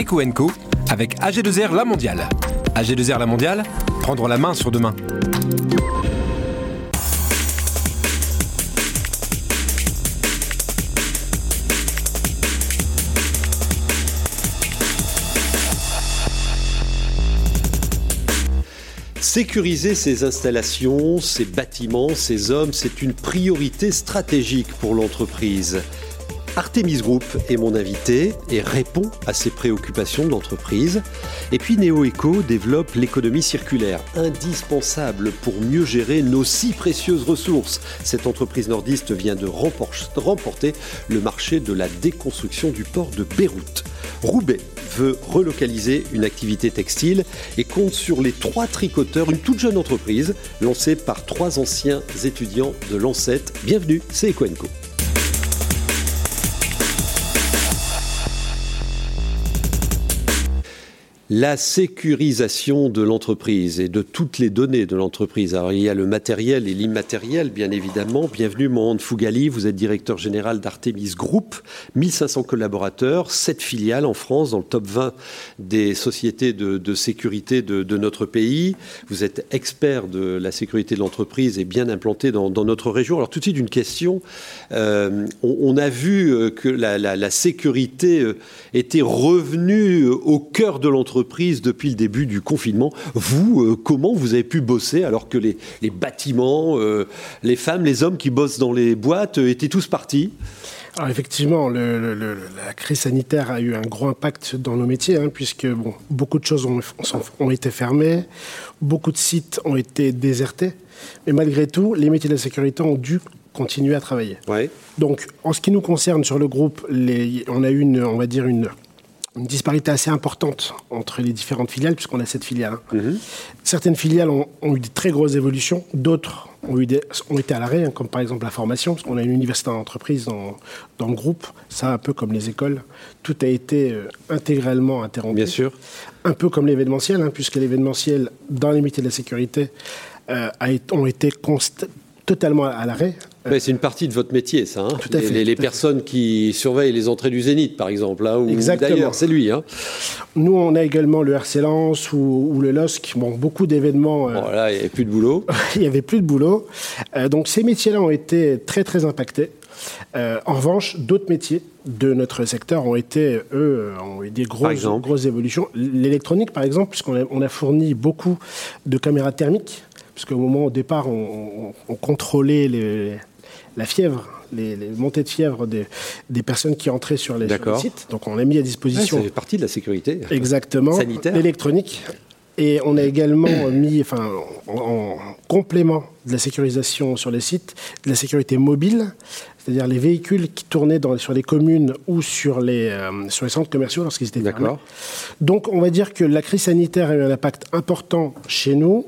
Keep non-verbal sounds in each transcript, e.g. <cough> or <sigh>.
Eco avec AG2R La Mondiale. AG2R La Mondiale, prendre la main sur demain. Sécuriser ces installations, ces bâtiments, ces hommes, c'est une priorité stratégique pour l'entreprise. Artemis Group est mon invité et répond à ces préoccupations de l'entreprise. Et puis NeoEco développe l'économie circulaire, indispensable pour mieux gérer nos si précieuses ressources. Cette entreprise nordiste vient de remporter le marché de la déconstruction du port de Beyrouth. Roubaix veut relocaliser une activité textile et compte sur les trois tricoteurs, une toute jeune entreprise lancée par trois anciens étudiants de l'ANSET. Bienvenue, c'est Ecoenco. La sécurisation de l'entreprise et de toutes les données de l'entreprise. Alors il y a le matériel et l'immatériel, bien évidemment. Bienvenue, Mohand Fougali. Vous êtes directeur général d'Artemis Group. 1500 collaborateurs, 7 filiales en France, dans le top 20 des sociétés de, sécurité de, notre pays. Vous êtes expert de la sécurité de l'entreprise et bien implanté dans, notre région. Alors tout de suite, une question. Euh, on, a vu euh, que la, sécurité euh, était revenue au cœur de l'entreprise depuis le début du confinement. Vous, euh, comment vous avez pu bosser alors que les, bâtiments, euh, les femmes, les hommes qui bossent dans les boîtes euh, étaient tous partis? Alors effectivement, la crise sanitaire a eu un gros impact dans nos métiers, hein, puisque bon, beaucoup de choses ont, ont, été fermées, beaucoup de sites ont été désertés, mais malgré tout, les métiers de la sécurité ont dû continuer à travailler. Ouais. Donc, en ce qui nous concerne sur le groupe, les, on a eu une, on va dire une une disparité assez importante entre les différentes filiales, puisqu'on a sept filiales. Hein. Mhm. Certaines filiales ont, eu des très grosses évolutions, d'autres ont, ont été à l'arrêt, hein, comme par exemple la formation, parce qu'on a une université d'entreprise dans, dans le groupe, ça un peu comme les écoles, tout a été euh, intégralement interrompu. Bien sûr. Un peu comme l'événementiel, hein, puisque l'événementiel, dans les métiers de la sécurité, euh, a, ont été totalement à l'arrêt c'est une partie de votre métier, ça. Hein. tout à fait, les, personnes qui surveillent les entrées du Zénith, par exemple. Hein, Exactement. c'est lui. Hein. Nous, on a également le RC Lens ou, le LOSC. Bon, beaucoup d'événements. Euh, là, il n'y avait plus de boulot. <laughs> il n'y avait plus de boulot. Euh, donc, ces métiers-là ont été très, très impactés. Euh, en revanche, d'autres métiers de notre secteur ont été, eux, ont eu des grosses, grosses évolutions. L'électronique, par exemple, puisqu'on a, on a fourni beaucoup de caméras thermiques puisqu'au moment au départ, on, on contrôlait les, la fièvre, les, montées de fièvre des, personnes qui entraient sur les, sites. Donc on a mis à disposition. C'est ça partie de la sécurité. Exactement. Sanitaire. L'électronique. Et on a également mis, enfin, en, complément de la sécurisation sur les sites, de la sécurité mobile, c'est-à-dire les véhicules qui tournaient dans, sur les communes ou sur les, euh, sur les centres commerciaux lorsqu'ils étaient D'accord. Donc on va dire que la crise sanitaire a eu un impact important chez nous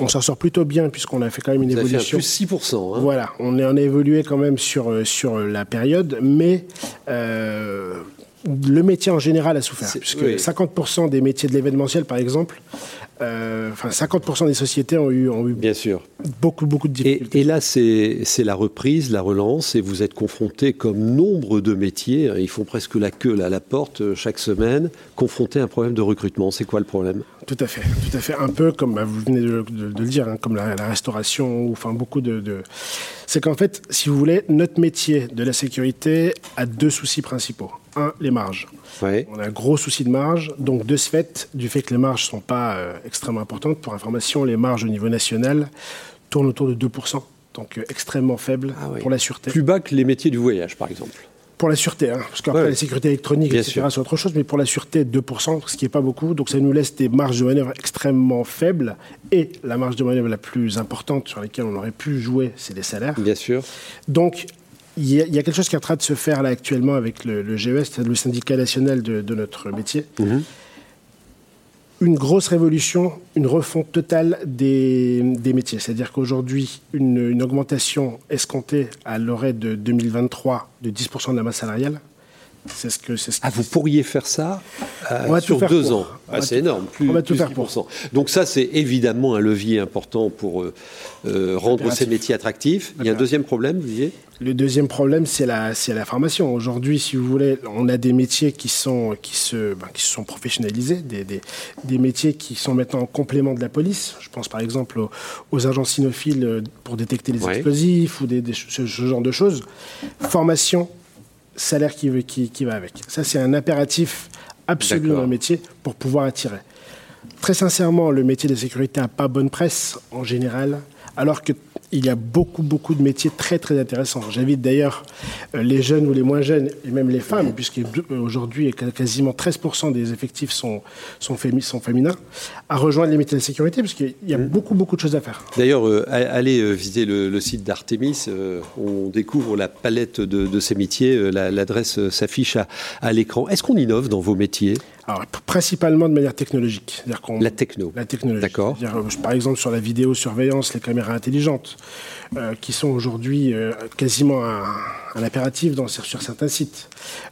on s'en sort plutôt bien puisqu'on a fait quand même une évolution. Fait plus 6%. Hein. Voilà, on, a évolué quand même sur, euh, sur la période, mais euh, le métier en général a souffert. Puisque 50% des métiers de l'événementiel, par exemple, euh, enfin 50% des sociétés ont eu, ont eu Bien sûr. beaucoup, beaucoup de difficultés. Et, là, c'est la reprise, la relance, et vous êtes confronté, comme nombre de métiers, hein, ils font presque la queue à la porte euh, chaque semaine, confronté à un problème de recrutement. C'est quoi le problème? Tout à fait, tout à fait. Un peu comme bah, vous venez de, le dire, hein, comme la, restauration, ou enfin beaucoup de... de... C'est qu'en fait, si vous voulez, notre métier de la sécurité a deux soucis principaux. Un, les marges. On a un gros souci de marge. Donc, de ce fait, du fait que les marges ne sont pas euh, extrêmement importantes, pour information, les marges au niveau national tournent autour de 2%. Donc, euh, extrêmement faibles ah pour la sûreté. Plus bas que les métiers du voyage, par exemple. Pour la sûreté, hein, parce qu'après la sécurité électronique, etc., c'est autre chose, mais pour la sûreté, 2%, ce qui n'est pas beaucoup. Donc ça nous laisse des marges de manœuvre extrêmement faibles. Et la marge de manœuvre la plus importante sur laquelle on aurait pu jouer, c'est les salaires. Bien sûr. Donc il y, a, quelque chose qui est en train de se faire là actuellement avec le, GES, le syndicat national de, notre métier. Mhm. Une grosse révolution, une refonte totale des, métiers. C'est-à-dire qu'aujourd'hui, une, augmentation escomptée à l'orée de 2023 de 10% de la masse salariale, C'est ce que, c'est ce ah, vous pourriez faire ça euh, sur deux ans. Ah, c'est énorme. Plus, on va tout faire pour. Donc ça, c'est évidemment un levier important pour euh, euh, rendre ces métiers attractifs. Il y a un deuxième problème, vous disiez? Le deuxième problème, c'est la, c'est la formation. Aujourd'hui, si vous voulez, on a des métiers qui sont qui se, ben, qui sont professionnalisés, des, des, des, métiers qui sont maintenant en complément de la police. Je pense par exemple aux, agents cynophiles pour détecter les explosifs ou des, ce, ce genre de choses. Formation salaire qui, qui, qui va avec. Ça, c'est un impératif absolu dans le métier pour pouvoir attirer. Très sincèrement, le métier de sécurité n'a pas bonne presse en général, alors que il y a beaucoup, beaucoup de métiers très, très intéressants. J'invite d'ailleurs euh, les jeunes ou les moins jeunes, et même les femmes, puisqu'aujourd'hui, quasiment 13% des effectifs sont, sont, sont, féminins, à rejoindre les métiers de la sécurité, parce qu'il y a mmh. beaucoup, beaucoup de choses à faire. D'ailleurs, euh, allez euh, visiter le, site d'Artemis, on découvre la palette de, ces métiers, l'adresse s'affiche à, à l'écran. Est-ce qu'on innove dans vos métiers? Alors, principalement de manière technologique. la techno. La technologie. D'accord. Par exemple, sur la vidéosurveillance, les caméras intelligentes. Euh, qui sont aujourd'hui euh, quasiment un, impératif dans, sur certains sites.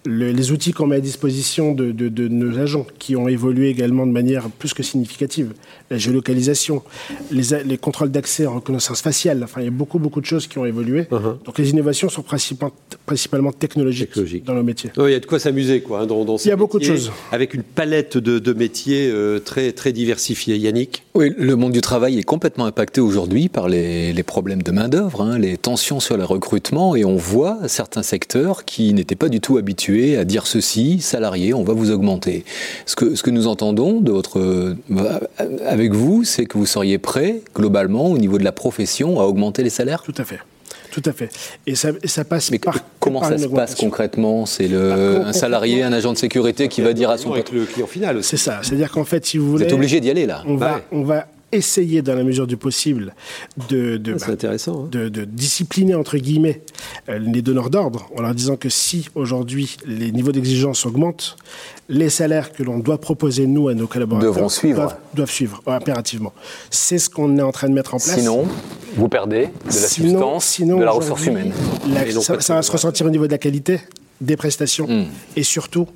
les outils qu'on met à disposition de, nos agents, qui ont évolué également de manière plus que significative. La géolocalisation, les, les contrôles d'accès en reconnaissance faciale. Enfin, il y a beaucoup, beaucoup de choses qui ont évolué. Uh-huh. Donc les innovations sont principalement, principalement technologiques dans nos métiers. il y a de quoi s'amuser, quoi. Hein, dans, il y a beaucoup de choses. Avec une palette de, métiers euh, très, très diversifiés. Yannick? Oui, le monde du travail est complètement impacté aujourd'hui par les, les problèmes de main d'œuvre, hein, les tensions sur le recrutement, et on voit certains secteurs qui n'étaient pas du tout habitués à dire ceci, salariés, on va vous augmenter. Ce que, ce que nous entendons de votre, euh, avec vous, c'est que vous seriez prêt, globalement, au niveau de la profession, à augmenter les salaires? Tout à fait. Tout à fait. Et ça, ça passe Mais par. Comment ça se passe concrètement? C'est le un salarié, un agent de sécurité qui va dire à son avec le client final. C'est ça. C'est-à-dire qu'en fait, si vous voulez, vous êtes obligé d'y aller là. On va, on va essayer, dans la mesure du possible, de, de, ah, intéressant, hein. de, discipliner, entre guillemets, euh, les donneurs d'ordre, en leur disant que si, aujourd'hui, les niveaux d'exigence augmentent, les salaires que l'on doit proposer, nous, à nos collaborateurs, suivre. Doivent, suivre, impérativement. C'est ce qu'on est en train de mettre en place. Sinon, vous perdez de la substance, de la ressource humaine. ça, va se ressentir au niveau de la qualité des prestations hmm. et surtout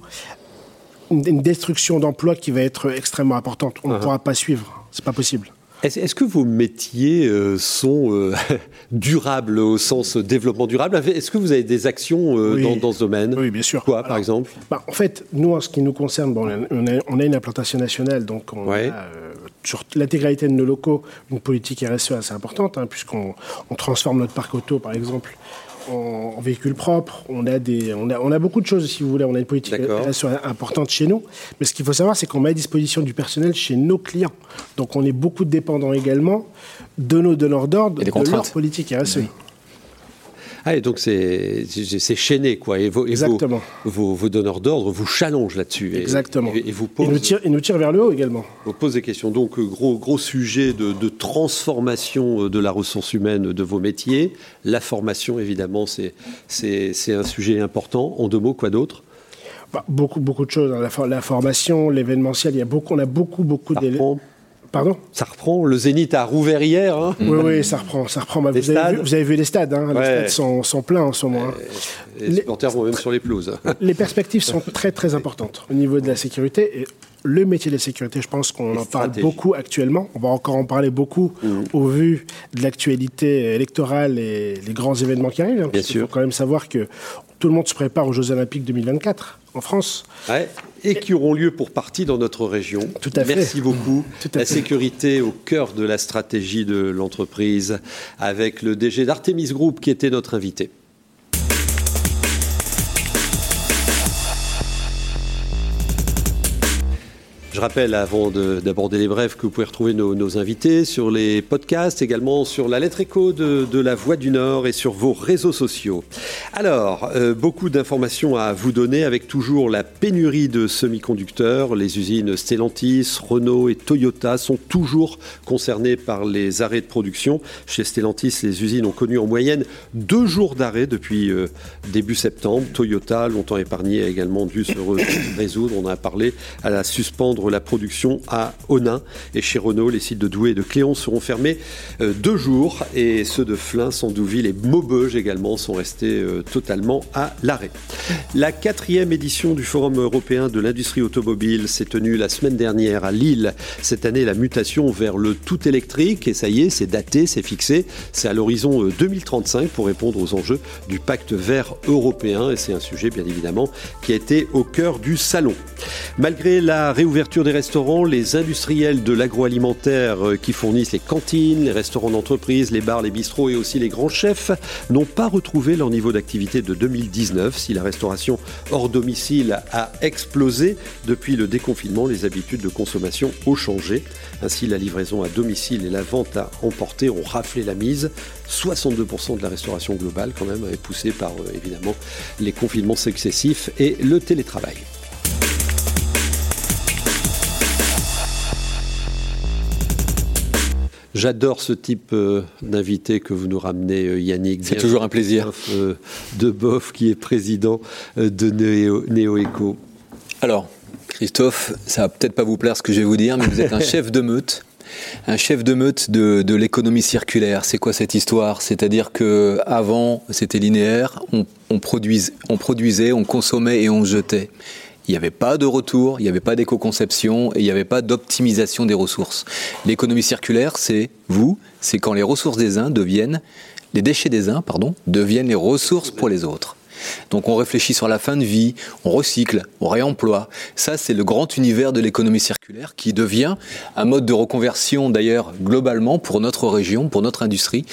une destruction d'emplois qui va être extrêmement importante. On ne uh-huh. pourra pas suivre. C'est pas possible. Est-ce que vos métiers euh, sont euh, <laughs> durables au sens développement durable? Est-ce que vous avez des actions euh, dans, ce domaine? Oui, bien sûr. Quoi, par exemple? bah, En fait, nous, en ce qui nous concerne, bon, on, a, une implantation nationale, donc on a, sur l'intégralité de nos locaux une politique RSE assez importante, hein, puisqu'on transforme notre parc auto, par exemple, en, véhicule propre. On a, des, on, a, on a beaucoup de choses, si vous voulez. On a une politique importante chez nous. Mais ce qu'il faut savoir, c'est qu'on met à disposition du personnel chez nos clients. Donc on est beaucoup dépendants également de nos donneurs d'ordre, de leur politique RSE. Ah, et donc c'est chaîné, quoi. Et, vos, Exactement. Vos, vos, donneurs d'ordre vous challengent là-dessus. Exactement. Et, vous posent, nous tirent, vers le haut également. Vous posez des questions. Donc, gros, gros sujet de, de, transformation euh, de la ressource humaine de vos métiers. La formation, évidemment, c'est un sujet important. En deux mots, quoi d'autre? Bah, beaucoup, beaucoup de choses. Hein. La, la formation, l'événementiel, il y a beaucoup, on a beaucoup, beaucoup d'éléments. Pardon Ça reprend. Le Zénith a rouvert hier. Hein. Oui, oui, ça reprend. Ça reprend. Bah, vous, avez vu, vous, avez vu, les stades. Hein. Les stades sont, sont, pleins en ce moment. Hein. Les, supporters vont même sur les pelouses. <laughs> Les perspectives sont très, très importantes au niveau de la sécurité. Et le métier de la sécurité, je pense qu'on en parle beaucoup actuellement. On va encore en parler beaucoup mmh. au vu de l'actualité électorale et les grands événements qui arrivent. Bien sûr. Il faut quand même savoir que tout le monde se prépare aux Jeux Olympiques 2024 en France. Ouais, et qui auront lieu pour partie dans notre région. Tout à fait. Merci beaucoup. <laughs> la sécurité au cœur de la stratégie de l'entreprise avec le DG d'Artemis Group qui était notre invité. Je rappelle, avant d'aborder les brèves, que vous pouvez retrouver nos, invités sur les podcasts, également sur la lettre écho de, la Voix du Nord et sur vos réseaux sociaux. Alors, euh, beaucoup d'informations à vous donner avec toujours la pénurie de semi-conducteurs. Les usines Stellantis, Renault et Toyota sont toujours concernées par les arrêts de production. Chez Stellantis, les usines ont connu en moyenne deux jours d'arrêt depuis euh, début septembre. Toyota, longtemps épargné, a également dû se <coughs> résoudre, on a parlé, à la suspendre la production à Onin. Et chez Renault, les sites de Douai et de Cléon seront fermés euh, deux jours et ceux de Flins, Sandouville et Maubeuge également sont restés euh, totalement à l'arrêt. La quatrième édition du Forum européen de l'industrie automobile s'est tenue la semaine dernière à Lille. Cette année, la mutation vers le tout électrique et ça y est, c'est daté, c'est fixé. C'est à l'horizon 2035 pour répondre aux enjeux du pacte vert européen et c'est un sujet bien évidemment qui a été au cœur du salon. Malgré la réouverture des restaurants, les industriels de l'agroalimentaire euh, qui fournissent les cantines, les restaurants d'entreprise, les bars, les bistrots et aussi les grands chefs n'ont pas retrouvé leur niveau d'activité de 2019. Si la restauration hors domicile a explosé depuis le déconfinement, les habitudes de consommation ont changé. Ainsi, la livraison à domicile et la vente à emporter ont raflé la mise. 62% de la restauration globale, quand même, est poussée par euh, évidemment les confinements successifs et le télétravail. J'adore ce type euh, d'invité que vous nous ramenez, euh, Yannick. C'est toujours un plaisir. de Boff, qui est président de Néo, Alors, Christophe, ça va peut-être pas vous plaire ce que je vais vous dire, mais vous êtes un <laughs> chef de meute un chef de meute de, l'économie circulaire. C'est quoi cette histoire? C'est-à-dire que avant c'était linéaire, on, on produisait, on consommait et on jetait. Il n'y avait pas de retour, il n'y avait pas d'éco-conception et il n'y avait pas d'optimisation des ressources. L'économie circulaire, c'est vous, c'est quand les ressources des uns deviennent, les déchets des uns, pardon, deviennent les ressources pour les autres. Donc on réfléchit sur la fin de vie, on recycle, on réemploie. Ça, c'est le grand univers de l'économie circulaire qui devient un mode de reconversion d'ailleurs globalement pour notre région, pour notre industrie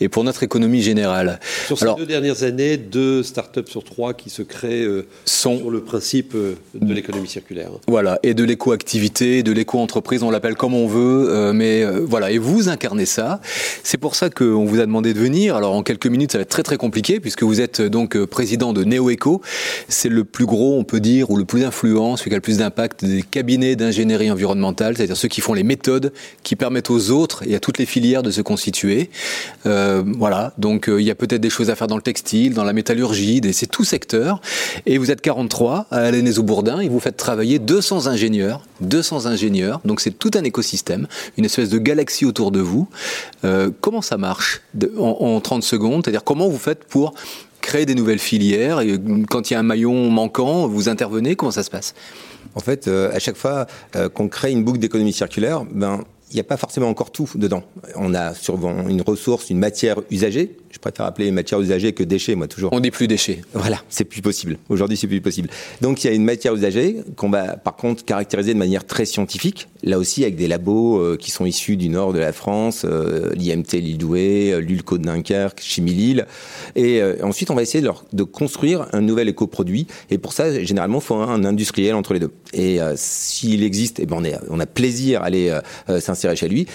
et pour notre économie générale. Sur ces deux dernières années, deux startups sur trois qui se créent euh, sont, sur le principe euh, de l'économie circulaire. Voilà, et de l'éco-activité, de l'éco-entreprise, on l'appelle comme on veut, euh, mais voilà, et vous incarnez ça. C'est pour ça qu'on vous a demandé de venir. Alors en quelques minutes, ça va être très très compliqué puisque vous êtes donc président de NeoEco. C'est le plus gros, on peut dire, ou le plus influent, celui qui a le plus d'impact des cabinets d'ingénierie environnementale, c'est-à-dire ceux qui font les méthodes qui permettent aux autres et à toutes les filières de se constituer. Euh, voilà, donc euh, il y a peut-être des choses à faire dans le textile, dans la métallurgie, c'est tout secteur. Et vous êtes 43 à Alain au Bourdin et vous faites travailler 200 ingénieurs, 200 ingénieurs, donc c'est tout un écosystème, une espèce de galaxie autour de vous. Euh, comment ça marche en 30 secondes? C'est-à-dire comment vous faites pour créer des nouvelles filières et Quand il y a un maillon manquant, vous intervenez Comment ça se passe? En fait, euh, à chaque fois euh, qu'on crée une boucle d'économie circulaire, ben, il n'y a pas forcément encore tout dedans. On a souvent une ressource, une matière usagée. Je préfère appeler matière usagée que déchets, moi, toujours. On dit plus déchets. Voilà, c'est plus possible. Aujourd'hui, c'est plus possible. Donc, il y a une matière usagée qu'on va, par contre, caractériser de manière très scientifique. Là aussi, avec des labos euh, qui sont issus du nord de la France, euh, l'IMT Lille-Douai, euh, l'ULCO de Dunkerque, Chimie Lille. Et ensuite, on va essayer de, leur, de, construire un nouvel éco-produit. Et pour ça, généralement, il faut un, industriel entre les deux. Et s'il existe, eh ben, on, est, on a plaisir à aller s'insérer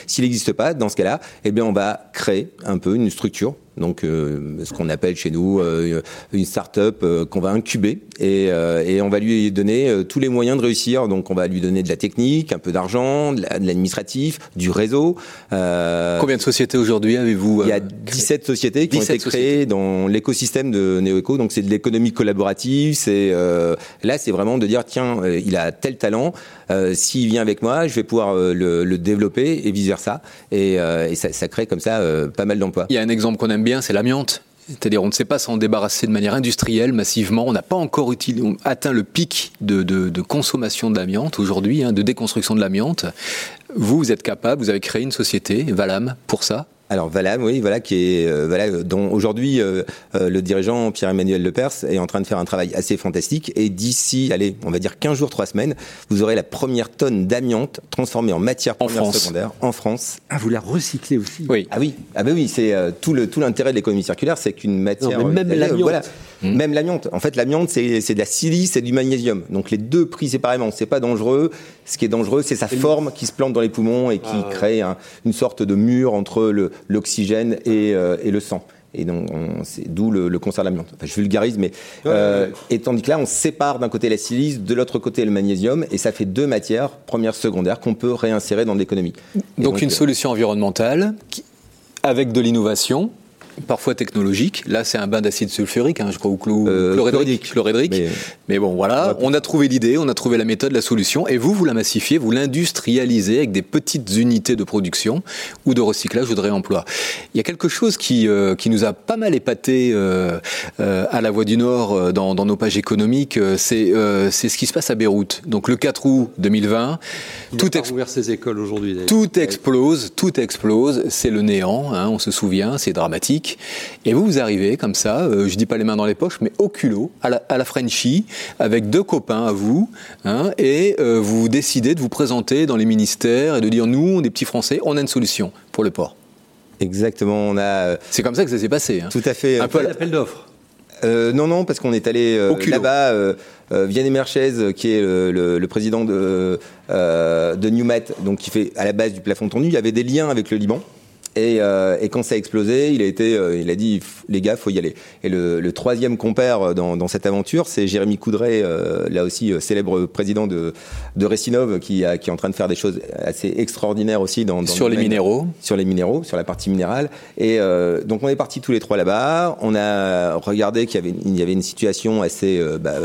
S'il n'existe pas, dans ce cas-là, eh bien, on va créer un peu une structure donc euh, ce qu'on appelle chez nous euh, une start-up euh, qu'on va incuber et, et, on va lui donner tous les moyens de réussir. Donc on va lui donner de la technique, un peu d'argent, de l'administratif, du réseau. Combien de sociétés aujourd'hui avez-vous Il y a 17 sociétés qui ont été créées dans l'écosystème de NeoEco. Donc c'est de l'économie collaborative. C'est là c'est vraiment de dire tiens il a tel talent. S'il vient avec moi, je vais pouvoir le, le développer et vice versa. Et, et ça, ça, crée comme ça pas mal d'emplois. Il y a un exemple qu'on aime bien c'est l'amiante. C'est-à-dire, on ne sait pas s'en débarrasser de manière industrielle, massivement. On n'a pas encore atteint le pic de, consommation de l'amiante aujourd'hui, hein, de déconstruction de l'amiante. Vous, vous êtes capable, vous avez créé une société, Valam, pour ça alors Valam, oui, voilà, qui est euh, voilà, dont aujourd'hui euh, euh, le dirigeant Pierre-Emmanuel Lepers est en train de faire un travail assez fantastique. Et d'ici, allez, on va dire 15 jours, 3 semaines, vous aurez la première tonne d'amiante transformée en matière première secondaire en France. Ah, vous la recyclez aussi? Oui. Ah oui, ah ben oui, c'est tout le tout l'intérêt de l'économie circulaire, c'est qu'une matière. Non, mais même l'amiante. Voilà, mmh. Même l'amiante. En fait, l'amiante, c'est de la silice et du magnésium. Donc les deux pris séparément, c'est pas dangereux. Ce qui est dangereux, c'est sa forme qui se plante dans les poumons et qui ah. crée une sorte de mur entre l'oxygène et, euh, et, le sang. Et donc, c'est d'où le, le concert de l'amiante. Enfin, je vulgarise, mais euh, et tandis que là, on sépare d'un côté la silice, de l'autre côté le magnésium, et ça fait deux matières premières, secondaires qu'on peut réinsérer dans l'économie. Donc, une euh, solution environnementale avec de l'innovation, parfois technologiques. Là, c'est un bain d'acide sulfurique, hein, je crois, ou chlorédrique. chlorédrique. Mais... bon, voilà, on a trouvé l'idée, on a trouvé la méthode, la solution, et vous, vous la massifiez, vous l'industrialisez avec des petites unités de production ou de recyclage ou de réemploi. Il y a quelque chose qui, qui nous a pas mal épaté à la Voie du Nord dans, dans nos pages économiques, c'est c'est ce qui se passe à Beyrouth. Donc le 4 août 2020, tout, ses écoles aujourd'hui. Tout explose, tout explose, c'est le néant, hein, on se souvient, c'est dramatique. Et vous, vous arrivez comme ça, euh, je dis pas les mains dans les poches, mais au culot, à la, à Frenchie, avec deux copains à vous, hein, et euh, vous décidez de vous présenter dans les ministères et de dire nous, des petits Français, on a une solution pour le port. Exactement, on a. Euh, c'est comme ça que ça s'est passé. Tout à fait. Un peu l'appel d'offres. non, non, parce qu'on est allé là-bas. Euh, Vianney Merchez, qui est le, président de, euh, de Newmet, donc qui fait à la base du plafond tendu, il y avait des liens avec le Liban. Euh, et, quand ça a explosé, il a été, euh, il a dit les gars, faut y aller. Et le, troisième compère dans, cette aventure, c'est Jérémy Coudray, euh, là aussi célèbre président de, de Resinov, qui, a, qui est en train de faire des choses assez extraordinaires aussi dans, sur les minéraux, sur les minéraux, sur la partie minérale. Et donc on est partis tous les trois là-bas. On a regardé qu'il y y avait une situation assez, bah,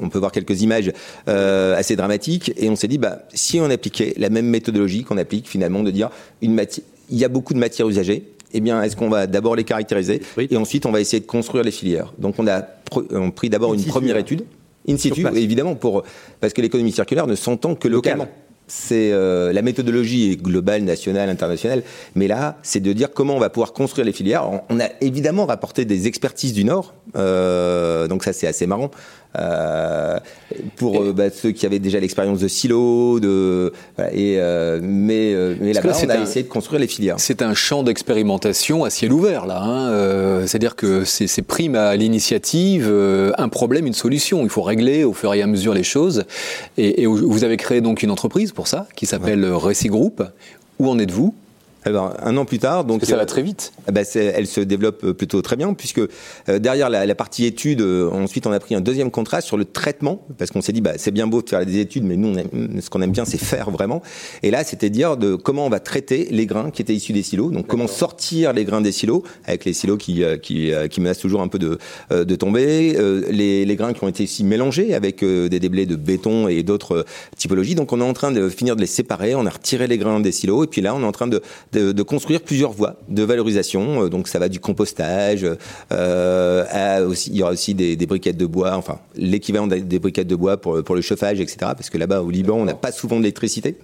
on peut voir quelques images assez dramatiques, et on s'est dit bah si on appliquait la même méthodologie qu'on applique finalement de dire une matière il y a beaucoup de matières usagées. Eh bien, est-ce qu'on va d'abord les caractériser et ensuite on va essayer de construire les filières? Donc, on a pris d'abord une première étude in situ, évidemment, pour parce que l'économie circulaire ne s'entend que localement. C'est euh, la méthodologie est globale, nationale, internationale, mais là, c'est de dire comment on va pouvoir construire les filières. On, a évidemment rapporté des expertises du Nord, euh, donc ça c'est assez marrant. Euh, pour euh, bah, ceux qui avaient déjà l'expérience de silo, de et euh, mais, mais là-bas on a essayé de construire les filières. C'est un champ d'expérimentation à ciel ouvert là. Hein, C'est-à-dire que c'est prime à l'initiative, un problème, une solution. Il faut régler au fur et à mesure les choses. Et, et vous avez créé donc une entreprise pour ça qui s'appelle ouais. Récit Group. Où en êtes-vous? Alors, un an plus tard, donc ça va très vite. Eh ben, elle se développe euh, plutôt très bien puisque euh, derrière la, la, partie études, euh, ensuite on a pris un deuxième contrat sur le traitement parce qu'on s'est dit bah c'est bien beau de faire des études, mais nous ce qu'on aime bien c'est faire vraiment. Et là c'était dire de comment on va traiter les grains qui étaient issus des silos, donc comment sortir les grains des silos avec les silos qui qui, qui menacent toujours un peu de de tomber, les, les, grains qui ont été ici mélangés avec des déblais de béton et d'autres typologies. Donc on est en train de finir de les séparer, on a retiré les grains des silos et puis là on est en train de de, construire plusieurs voies de valorisation. Euh, donc ça va du compostage, euh, aussi, il y aura aussi des, briquettes de bois, enfin l'équivalent des briquettes de bois pour, pour le chauffage, etc. Parce que là-bas au Liban, on n'a pas souvent d'électricité.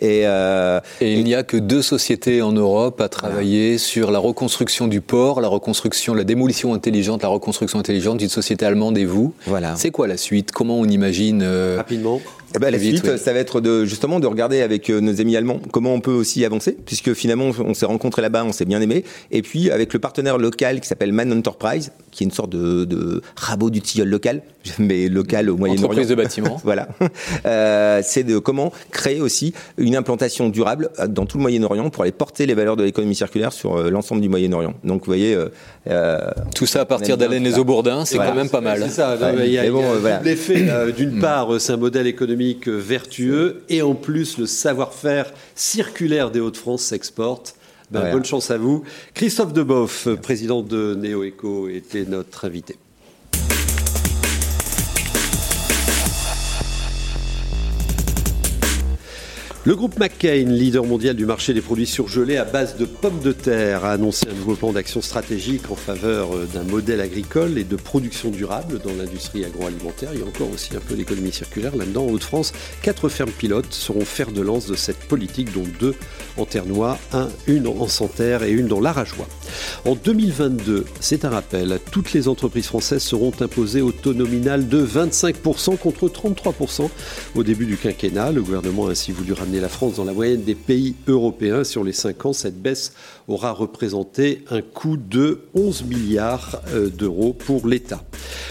Et, euh, et, il n'y a que deux sociétés en Europe à travailler sur la reconstruction du port, la reconstruction, la démolition intelligente, la reconstruction intelligente d'une société allemande et vous. Voilà. C'est quoi la suite? Comment on imagine Rapidement. Eh ben, la suite, ça va être de, justement de regarder avec euh, nos amis allemands comment on peut aussi avancer, puisque finalement on s'est rencontrés là-bas, on s'est bien aimé, et puis avec le partenaire local qui s'appelle Man Enterprise, qui est une sorte de, de rabot du tilleul local, <laughs> mais local au Moyen-Orient. Entreprise de bâtiment. <laughs> voilà. Euh, c'est de comment créer aussi une implantation durable dans tout le Moyen-Orient pour aller porter les valeurs de l'économie circulaire sur euh, l'ensemble du Moyen-Orient. Donc vous voyez. Euh, tout ça à partir d'Alain les c'est quand même pas mal. C'est ça. il y a, bon, voilà. l'effet, d'une mm. part, c'est un modèle économique vertueux et en plus le savoir-faire circulaire des Hauts-de-France s'exporte. Ben, bonne chance à vous. Christophe Deboff, président de NeoEco, était notre invité. Le groupe McCain, leader mondial du marché des produits surgelés à base de pommes de terre, a annoncé un nouveau plan d'action stratégique en faveur euh, d'un modèle agricole et de production durable dans l'industrie agroalimentaire. Il y a encore aussi un peu d'économie circulaire là-dedans. En Haute-France, quatre fermes pilotes seront fer de lance de cette politique, dont deux en Ternois, un, une en Santerre et une dans l'Arajois. En 2022, c'est un rappel, toutes les entreprises françaises seront imposées au taux nominal de 25% contre 33% au début du quinquennat. Le gouvernement a ainsi voulu ramener la France dans la moyenne des pays européens. Sur les 5 ans, cette baisse aura représenté un coût de 11 milliards euh, d'euros pour l'État.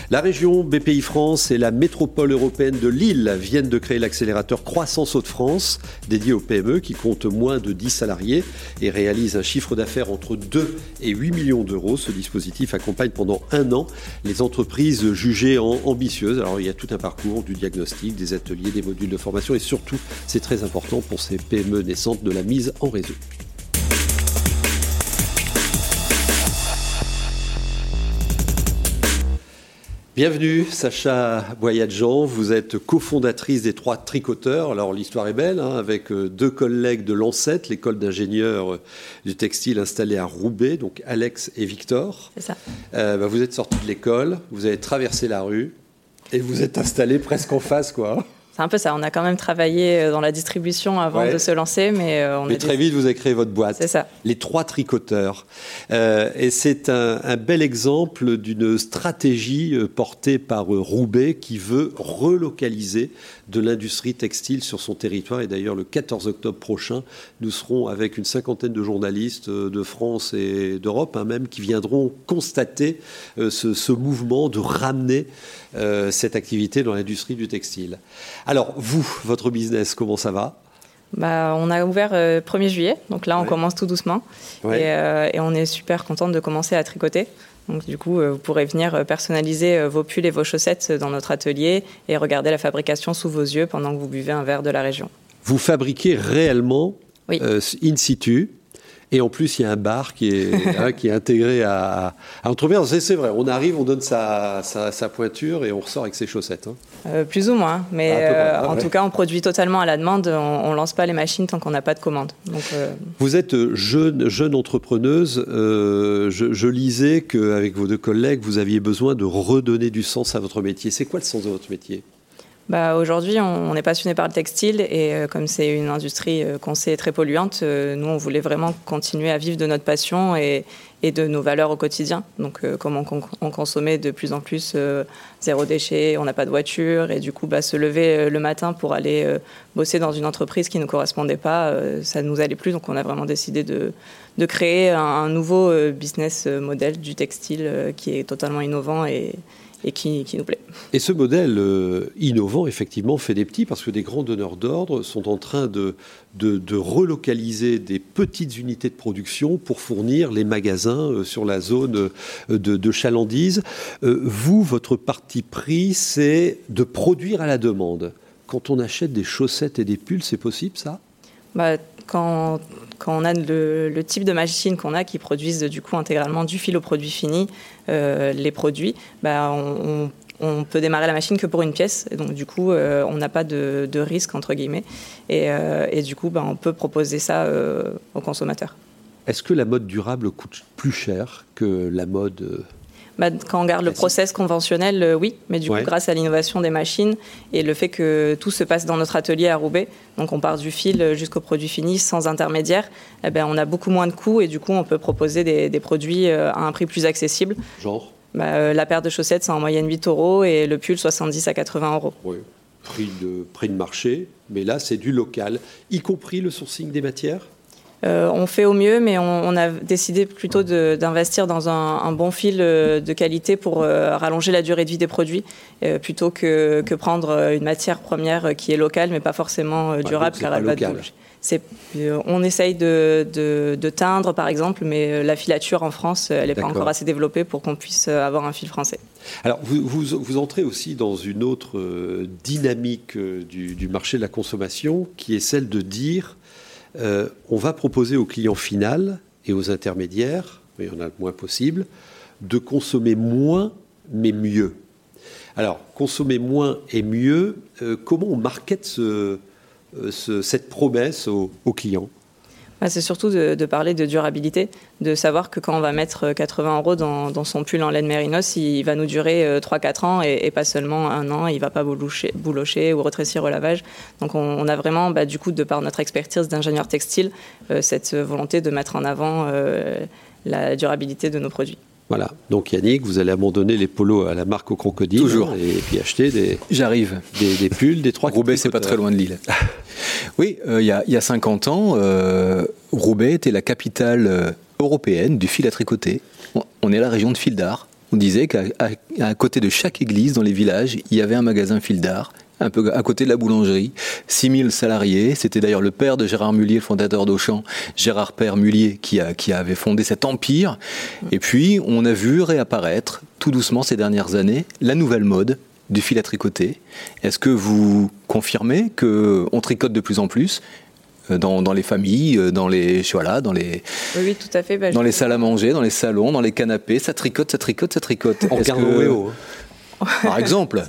La région BPI France et la métropole européenne de Lille viennent de créer l'accélérateur Croissance Hauts-de-France, dédié aux PME qui comptent moins de 10 salariés et réalisent un chiffre d'affaires entre 2 et 8 millions d'euros. Ce dispositif accompagne pendant un an les entreprises jugées ambitieuses. Alors il y a tout un parcours du diagnostic, des ateliers, des modules de formation et surtout, c'est très important, pour ces PME naissantes de la mise en réseau. Bienvenue, Sacha Boyadjan. Vous êtes cofondatrice des Trois Tricoteurs. Alors, l'histoire est belle, hein, avec euh, deux collègues de l'ANSET, l'école d'ingénieurs euh, du textile installée à Roubaix, donc Alex et Victor. C'est ça. Euh, bah, vous êtes sortis de l'école, vous avez traversé la rue et vous êtes installés presque en face, quoi. C'est un peu ça. On a quand même travaillé euh, dans la distribution avant de se lancer, mais euh, on mais très vite, vous avez créé votre boîte. C'est ça. Les trois tricoteurs. Euh, et c'est un, bel exemple d'une stratégie portée par Roubaix qui veut relocaliser de l'industrie textile sur son territoire. Et d'ailleurs, le 14 octobre prochain, nous serons avec une cinquantaine de journalistes de France et d'Europe, hein, même, qui viendront constater ce, ce, mouvement de ramener cette activité dans l'industrie du textile. Alors, vous, votre business, comment ça va? Bah, on a ouvert le euh, 1er juillet, donc là on commence tout doucement. Euh, et, on est super contente de commencer à tricoter. Donc du coup, euh, vous pourrez venir personnaliser vos pulls et vos chaussettes dans notre atelier et regarder la fabrication sous vos yeux pendant que vous buvez un verre de la région. Vous fabriquez réellement in situ et en plus, il y a un bar qui est, <laughs> hein, qui est intégré à, à C'est vrai, on arrive, on donne sa, sa, pointure et on ressort avec ses chaussettes. Hein. Euh, plus ou moins, mais euh, en tout cas, on produit totalement à la demande. On ne lance pas les machines tant qu'on n'a pas de commande. Donc, euh, Vous êtes jeune, jeune entrepreneuse. je, je, lisais qu'avec vos deux collègues, vous aviez besoin de redonner du sens à votre métier. C'est quoi le sens de votre métier? Bah, Aujourd'hui, on, est passionné par le textile et euh, comme c'est une industrie euh, qu'on sait très polluante, euh, nous, on voulait vraiment continuer à vivre de notre passion et, de nos valeurs au quotidien. Donc, comment on, consommait de plus en plus zéro déchet, on n'a pas de voiture et du coup, bah, se lever le matin pour aller bosser dans une entreprise qui ne correspondait pas, ça ne nous allait plus. Donc, on a vraiment décidé de, créer un, nouveau business model du textile qui est totalement innovant et qui, nous plaît. Et ce modèle euh, innovant, effectivement, fait des petits parce que des grands donneurs d'ordre sont en train de, de, relocaliser des petites unités de production pour fournir les magasins euh, sur la zone euh, de, de chalandise. vous, votre parti pris, c'est de produire à la demande. Quand on achète des chaussettes et des pulls, c'est possible ça? Bah, quand, quand, on a le, type de machine qu'on a qui produisent du coup intégralement du fil au produit fini, les produits, bah, on, peut démarrer la machine que pour une pièce. Et donc du coup, euh, on n'a pas de, risque entre guillemets. Et, euh, du coup, bah, on peut proposer ça aux consommateurs. Est-ce que la mode durable coûte plus cher que la mode bah, quand on regarde le process conventionnel, euh, oui, mais du coup, grâce à l'innovation des machines et le fait que tout se passe dans notre atelier à Roubaix, donc on part du fil jusqu'au produit fini sans intermédiaire, eh ben, on a beaucoup moins de coûts et du coup, on peut proposer des, produits euh, à un prix plus accessible. Genre bah, euh, La paire de chaussettes, c'est en moyenne 8 euros et le pull, 70 à 80 euros. Oui, prix de, prix de marché, mais là, c'est du local, y compris le sourcing des matières? Euh, on fait au mieux, mais on, a décidé plutôt d'investir dans un, bon fil euh, de qualité pour euh, rallonger la durée de vie des produits, plutôt que, prendre une matière première qui est locale, mais pas forcément durable, car elle va on essaye de, teindre, par exemple, mais la filature en France, elle n'est pas encore assez développée pour qu'on puisse avoir un fil français. Alors, vous, entrez aussi dans une autre dynamique du, marché de la consommation, qui est celle de dire euh, on va proposer au client final et aux intermédiaires, il y en a le moins possible, de consommer moins mais mieux. Alors, consommer moins et mieux, euh, comment on market euh, cette promesse aux clients bah, c'est surtout de, parler de durabilité, de savoir que quand on va mettre 80 euros dans, son pull en laine mérinos, il va nous durer 3-4 euh, ans et, pas seulement un an, il ne va pas boulocher, boulocher ou rétrécir au lavage. Donc on, a vraiment, bah, du coup, de par notre expertise d'ingénieur textile, euh, cette volonté de mettre en avant euh, la durabilité de nos produits. Voilà. Donc Yannick, vous allez abandonner les polos à la marque au crocodile. Toujours. Et puis acheter des. J'arrive. Des, pulls, des trois. Roubaix, c'est pas très loin de Lille. <laughs> oui, euh, il y, a, 50 ans, euh, Roubaix était la capitale euh, européenne du fil à tricoter. On est la région de fil d'art. On disait qu'à côté de chaque église dans les villages, il y avait un magasin fil d'art un peu à côté de la boulangerie. 6000 salariés. C'était d'ailleurs le père de Gérard Mullier, fondateur d'Auchan, Gérard Père Mullier, qui, a, qui avait fondé cet empire. Et puis, on a vu réapparaître, tout doucement ces dernières années, la nouvelle mode du fil à tricoter. Est-ce que vous confirmez qu'on tricote de plus en plus euh, dans, dans, les familles, euh, dans les voilà, dans les oui, tout à fait. Bah, dans les salles à manger, dans les salons, dans les canapés, ça tricote, ça tricote, ça tricote. En <laughs> Par exemple.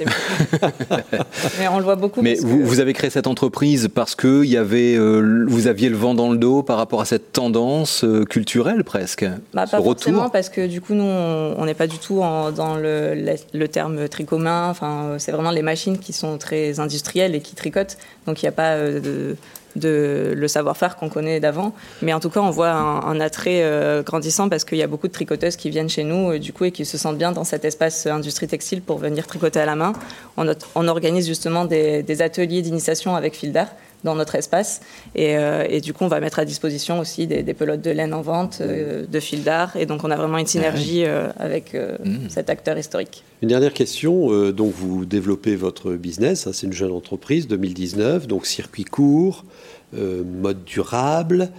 mais on le voit beaucoup. Mais vous, avez créé cette entreprise parce que y avait, euh, vous aviez le vent dans le dos par rapport à cette tendance euh, culturelle presque. Bah, pas forcément parce que du coup nous on n'est pas du tout dans le, le, terme tricot-main. Enfin, c'est vraiment les machines qui sont très industrielles et qui tricotent. Donc il n'y a pas de de le savoir-faire qu'on connaît d'avant. Mais en tout cas, on voit un, attrait euh, grandissant parce qu'il y a beaucoup de tricoteuses qui viennent chez nous, euh, du coup, et qui se sentent bien dans cet espace euh, industrie textile pour venir tricoter à la main. On, organise justement des, ateliers d'initiation avec fil d'art dans notre espace. Et, du coup, on va mettre à disposition aussi des, pelotes de laine en vente, de fil d'art. Et donc, on a vraiment une synergie avec mmh. cet acteur historique. Une dernière question. donc, vous développez votre business. Hein, c'est une jeune entreprise, 2019, donc circuit court, euh, mode durable,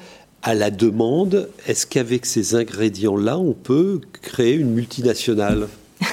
à la demande. Est-ce qu'avec ces ingrédients-là, on peut créer une multinationale? <laughs>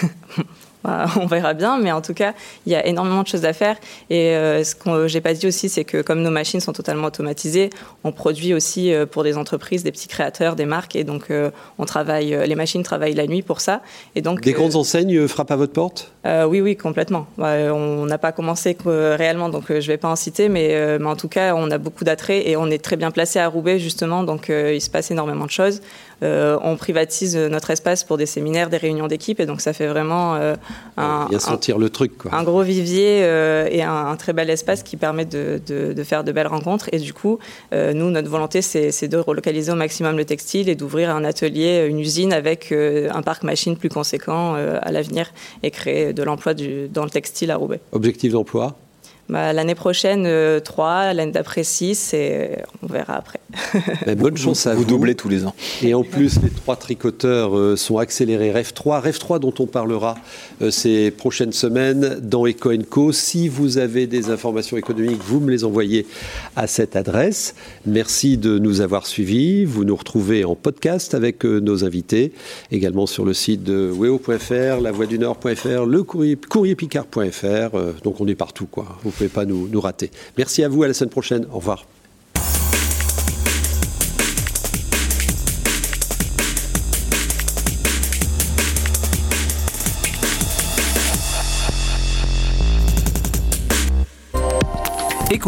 Bah, <laughs> on verra bien, mais en tout cas, il y a énormément de choses à faire. Et euh, ce que j'ai pas dit aussi, c'est que comme nos machines sont totalement automatisées, on produit aussi euh, pour des entreprises, des petits créateurs, des marques, et donc euh, on travaille, les machines travaillent la nuit pour ça. Et donc des grandes enseignes frappent à votre porte? Oui, oui, complètement. Bah, on n'a pas commencé réellement, donc je vais pas en citer, mais, mais en tout cas, on a beaucoup d'attrait et on est très bien placé à Roubaix justement, donc il se passe énormément de choses. Euh, on privatise notre espace pour des séminaires, des réunions d'équipe, et donc ça fait vraiment euh, un, sentir le truc, un gros vivier euh, et un, très bel espace qui permet de, faire de belles rencontres. Et du coup, nous, notre volonté, c'est de relocaliser au maximum le textile et d'ouvrir un atelier, une usine avec un parc machine plus conséquent à l'avenir et créer de l'emploi dans le textile à Roubaix. Objectif d'emploi? Bah, l'année prochaine, 3, euh, l'année d'après 6, et on verra après. <laughs> Bonne chance à vous. Vous doublez tous les ans. Et en plus, les trois tricoteurs euh, sont accélérés. Rêve 3, Rêve 3 dont on parlera euh, ces prochaines semaines dans Eco Co. Si vous avez des informations économiques, vous me les envoyez à cette adresse. Merci de nous avoir suivis. Vous nous retrouvez en podcast avec nos invités, également sur le site de weo.fr, lavoidunord.fr, le courrier, courrierpicard.fr. donc on est partout, quoi pouvez pas nous, nous rater. Merci à vous, à la semaine prochaine. Au revoir.